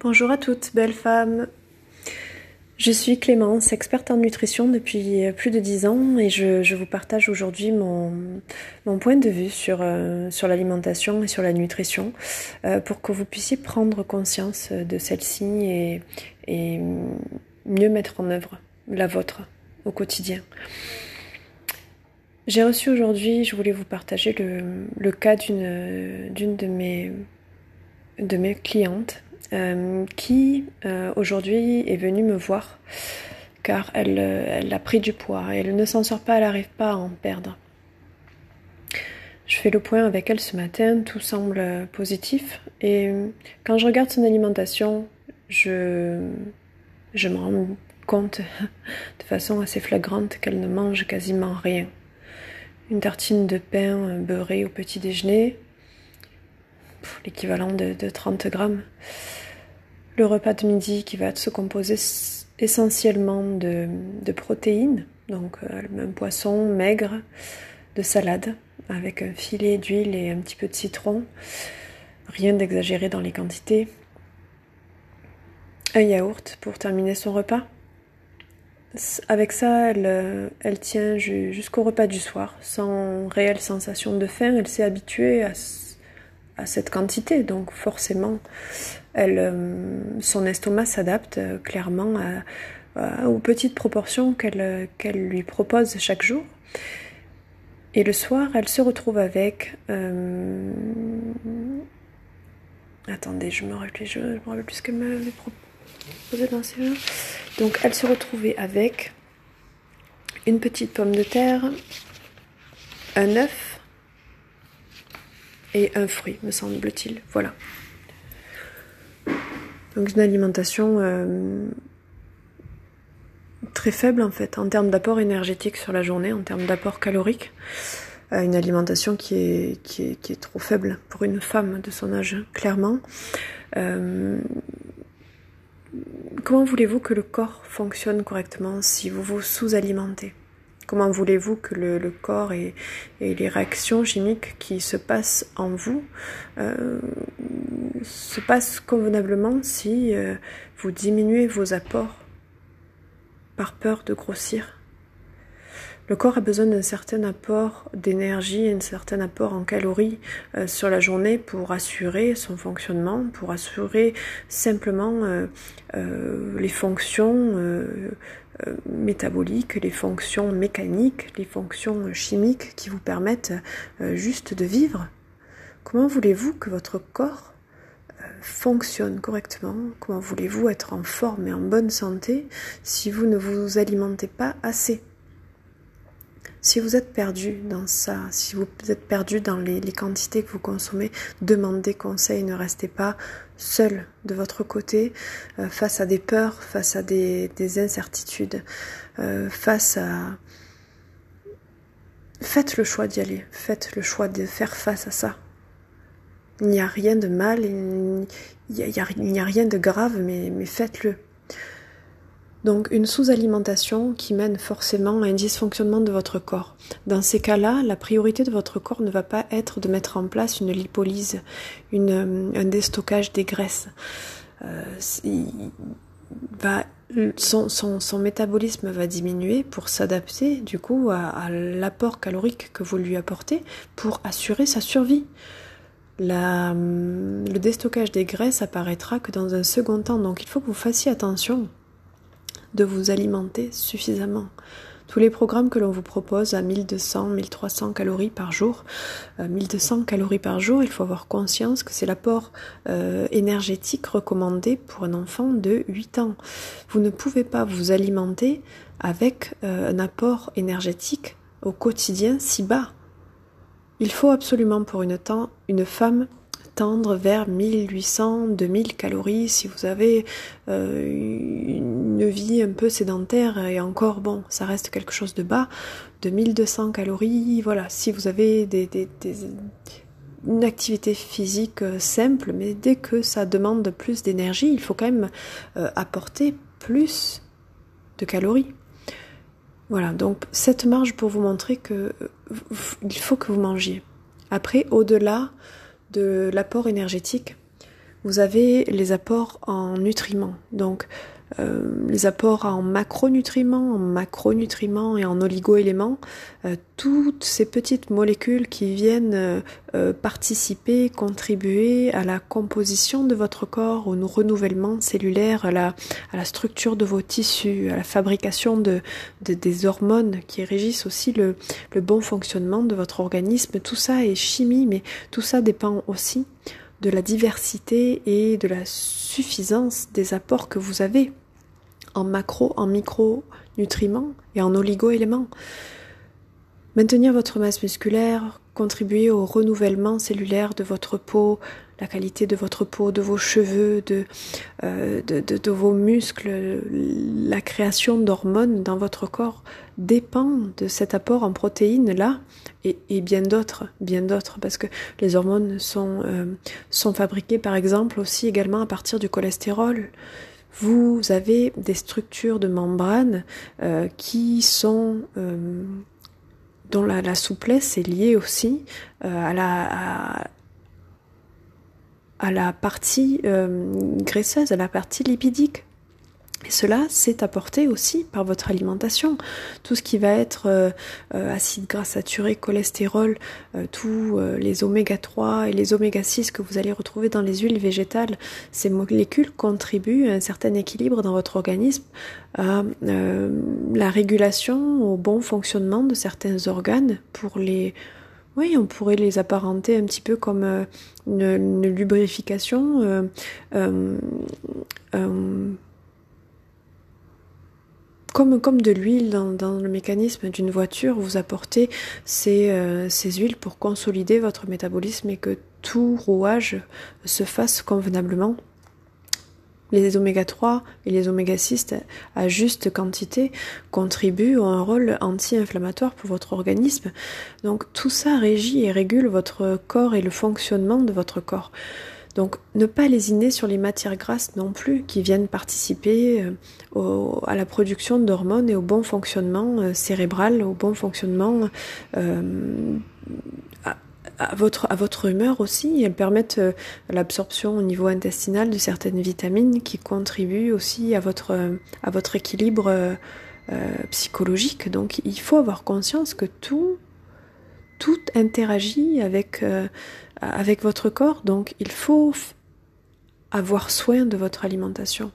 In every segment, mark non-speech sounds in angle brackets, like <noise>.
Bonjour à toutes, belles femmes. Je suis Clémence, experte en nutrition depuis plus de dix ans et je, vous partage aujourd'hui mon, point de vue sur, euh, sur l'alimentation et sur la nutrition euh, pour que vous puissiez prendre conscience de celle-ci et, mieux mettre en œuvre la vôtre au quotidien. J'ai reçu aujourd'hui, je voulais vous partager le, cas d'une de mes clientes euh, qui euh, aujourd'hui est venue me voir car elle, euh, elle a pris du poids. Elle ne s'en sort pas, elle n'arrive pas à en perdre. Je fais le point avec elle ce matin, tout semble positif. Et quand je regarde son alimentation, je, je me rends compte <laughs> de façon assez flagrante qu'elle ne mange quasiment rien. Une tartine de pain beurré au petit déjeuner, l'équivalent de, 30 grammes. Le repas de midi qui va se composer essentiellement de, protéines, donc euh, un poisson maigre, de salade avec un filet d'huile et un petit peu de citron. Rien d'exagéré dans les quantités. Un yaourt pour terminer son repas. Avec ça, elle, euh, elle tient jusqu'au repas du soir, sans réelle sensation de faim. Elle s'est habituée à à cette quantité. Donc forcément, elle, euh, son estomac s'adapte euh, clairement aux petites proportions qu'elle qu'elle lui propose chaque jour. Et le soir, elle se retrouve avec... Euh, attendez, je me rappelle, je, me rappelle plus ce qu'elle m'avait proposé dans ces jeux. Donc elle se retrouvait avec une petite pomme de terre, un œuf, et un fruit, me semble-t-il. Voilà. Donc une alimentation euh, très faible en fait en termes d'apport énergétique sur la journée, en termes d'apport calorique. Euh, une alimentation qui est, trop faible pour une femme de son âge, clairement. Euh, comment voulez-vous que le corps fonctionne correctement si vous vous sous-alimentez? Comment voulez-vous que le, corps et, les réactions chimiques qui se passent en vous euh, se passent convenablement si euh, vous diminuez vos apports par peur de grossir? Le corps a besoin d'un certain apport d'énergie, un certain apport en calories euh, sur la journée pour assurer son fonctionnement, pour assurer simplement les fonctions métaboliques, les fonctions mécaniques, les fonctions chimiques qui vous permettent euh, juste de vivre. Comment voulez-vous que votre corps euh, fonctionne correctement? Comment voulez-vous être en forme et en bonne santé si vous ne vous alimentez pas assez? Si vous êtes perdu dans ça, si vous êtes perdu dans les, quantités que vous consommez, demandez conseil, ne restez pas seul de votre côté euh, face à des peurs, face à des, incertitudes, euh, face à... Faites le choix d'y aller, faites le choix de faire face à ça. Il n'y a rien de mal, il n'y a, rien de grave, mais faites-le. Donc une sous-alimentation qui mène forcément à un dysfonctionnement de votre corps. Dans ces cas-là, la priorité de votre corps ne va pas être de mettre en place une lipolyse, une, un déstockage des graisses. Euh, son, métabolisme va diminuer pour s'adapter du coup à, l'apport calorique que vous lui apportez pour assurer sa survie. La, le déstockage des graisses apparaîtra que dans un second temps, donc il faut que vous fassiez attention de vous alimenter suffisamment. Tous les programmes que l'on vous propose à 1200, 1300 calories par jour, 1200 euh, calories par jour, il faut avoir conscience que c'est l'apport euh, énergétique recommandé pour un enfant de 8 ans. Vous ne pouvez pas vous alimenter avec euh, un apport énergétique au quotidien si bas. Il faut absolument pour une, femme tendre vers 1800, 2000 calories si vous avez une vie un peu sédentaire et encore bon, ça reste quelque chose de bas, de 1200 calories, voilà, si vous avez des, une activité physique euh, simple, mais dès que ça demande plus d'énergie, il faut quand même euh, apporter plus de calories. Voilà, donc cette marge pour vous montrer que il faut que vous mangiez. Après, au-delà de l'apport énergétique, vous avez les apports en nutriments. Donc euh, les apports en macronutriments, en macronutriments et en oligoéléments, euh, toutes ces petites molécules qui viennent euh, participer, contribuer à la composition de votre corps, au renouvellement cellulaire, à la, à la structure de vos tissus, à la fabrication de, des hormones qui régissent aussi le, le bon fonctionnement de votre organisme. Tout ça est chimie, mais tout ça dépend aussi de la diversité et de la suffisance des apports que vous avez en macro, en micronutriments et en oligo-éléments. Maintenir votre masse musculaire, contribuer au renouvellement cellulaire de votre peau, la qualité de votre peau, de vos cheveux, de, euh, de, vos muscles, la création d'hormones dans votre corps dépend de cet apport en protéines là et, bien d'autres, bien d'autres, parce que les hormones sont, euh, sont fabriquées par exemple aussi également à partir du cholestérol. Vous avez des structures de membrane euh, qui sont dont la, souplesse est liée aussi à la à la partie euh, graisseuse, à la partie lipidique. Cela, c'est apporté aussi par votre alimentation. Tout ce qui va être euh, euh, acide gras saturé, cholestérol, tous les oméga 3 et les oméga 6 que vous allez retrouver dans les huiles végétales, ces molécules contribuent à un certain équilibre dans votre organisme, à la régulation, au bon fonctionnement de certains organes pour les oui, on pourrait les apparenter un petit peu comme euh, une, lubrification. Euh, euh, comme, de l'huile dans, le mécanisme d'une voiture, vous apportez ces, ces huiles pour consolider votre métabolisme et que tout rouage se fasse convenablement les oméga 3 et les oméga 6 à juste quantité contribuent à un rôle anti-inflammatoire pour votre organisme. Donc tout ça régit et régule votre corps et le fonctionnement de votre corps. Donc ne pas lésiner sur les matières grasses non plus qui viennent participer euh, à la production d'hormones et au bon fonctionnement euh, cérébral, au bon fonctionnement euh, à votre, à humeur aussi. Elles permettent l'absorption au niveau intestinal de certaines vitamines qui contribuent aussi à votre, équilibre psychologique. Donc il faut avoir conscience que tout, tout interagit avec, avec votre corps. Donc il faut avoir soin de votre alimentation.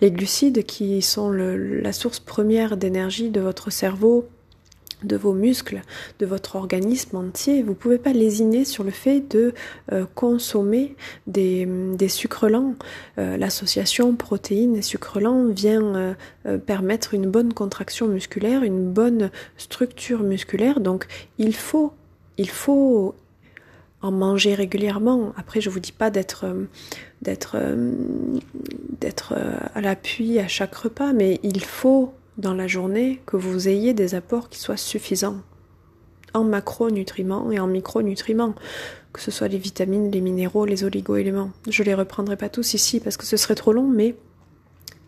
Les glucides qui sont la source première d'énergie de votre cerveau de vos muscles, de votre organisme entier. Vous ne pouvez pas lésiner sur le fait de euh, consommer des, des sucres lents. Euh, l'association protéines et sucres lents vient euh, permettre une bonne contraction musculaire, une bonne structure musculaire. Donc il faut, il faut en manger régulièrement. Après, je vous dis pas d'être d'être d'être à l'appui à chaque repas, mais il faut dans la journée que vous ayez des apports qui soient suffisants en macronutriments et en micronutriments, que ce soit les vitamines, les minéraux, les oligoéléments. Je les reprendrai pas tous ici parce que ce serait trop long, mais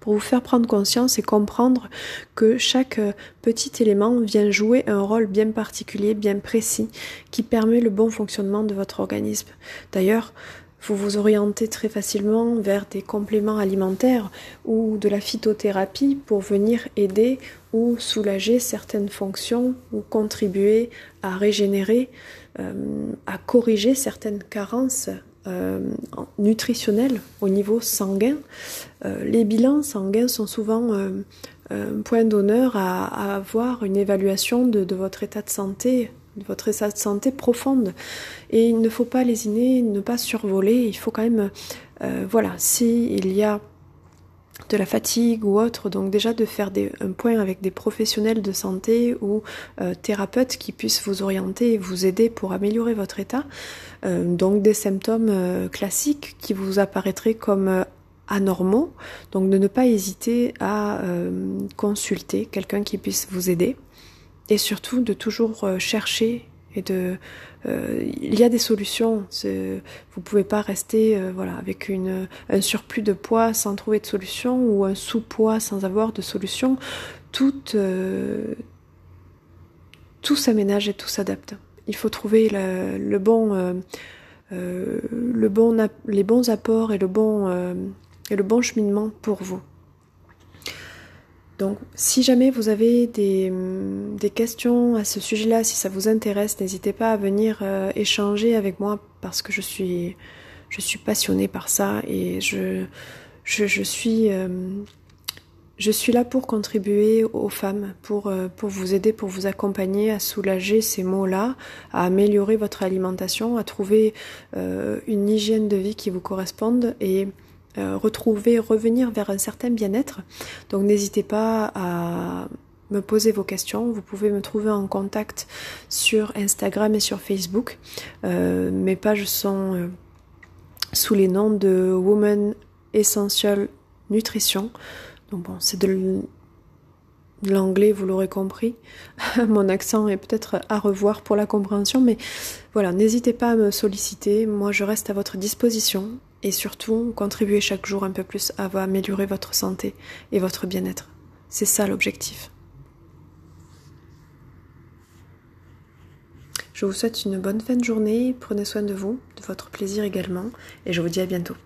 pour vous faire prendre conscience et comprendre que chaque petit élément vient jouer un rôle bien particulier, bien précis, qui permet le bon fonctionnement de votre organisme. D'ailleurs, vous vous orientez très facilement vers des compléments alimentaires ou de la phytothérapie pour venir aider ou soulager certaines fonctions ou contribuer à régénérer, euh, à corriger certaines carences euh, nutritionnelles au niveau sanguin. Euh, les bilans sanguins sont souvent un point d'honneur à, avoir une évaluation de votre état de santé votre état de santé profonde. Et il ne faut pas lésiner, ne pas survoler, il faut quand même, euh, voilà, s'il y a de la fatigue ou autre, donc déjà de faire un point avec des professionnels de santé ou euh, thérapeutes qui puissent vous orienter et vous aider pour améliorer votre état. Euh, donc des symptômes classiques qui vous apparaîtraient comme anormaux, donc de ne pas hésiter à consulter quelqu'un qui puisse vous aider et surtout de toujours euh, chercher et de euh, il y a des solutions. Vous pouvez pas rester euh, voilà avec une un surplus de poids sans trouver de solution ou un sous-poids sans avoir de solution. Tout tout s'aménage et tout s'adapte. Il faut trouver le, bon le bon, les bons apports et le bon, et le bon cheminement pour vous. Donc, si jamais vous avez des, des questions à ce sujet-là, si ça vous intéresse, n'hésitez pas à venir échanger avec moi parce que je suis, je suis passionnée par ça et je, je, suis, euh, je suis là pour contribuer aux femmes, pour, euh, pour vous aider, pour vous accompagner à soulager ces maux-là, à améliorer votre alimentation, à trouver euh, une hygiène de vie qui vous corresponde et retrouver, revenir vers un certain bien-être. Donc n'hésitez pas à me poser vos questions. Vous pouvez me trouver en contact sur Instagram et sur Facebook. mes pages sont sous les noms de Woman Essential Nutrition. Donc bon, c'est de l'anglais, vous l'aurez compris. <laughs> Mon accent est peut-être à revoir pour la compréhension, mais voilà, n'hésitez pas à me solliciter. Moi, je reste à votre disposition et surtout, contribuez chaque jour un peu plus à améliorer votre santé et votre bien-être. C'est ça l'objectif. Je vous souhaite une bonne fin de journée, prenez soin de vous, de votre plaisir également, et je vous dis à bientôt.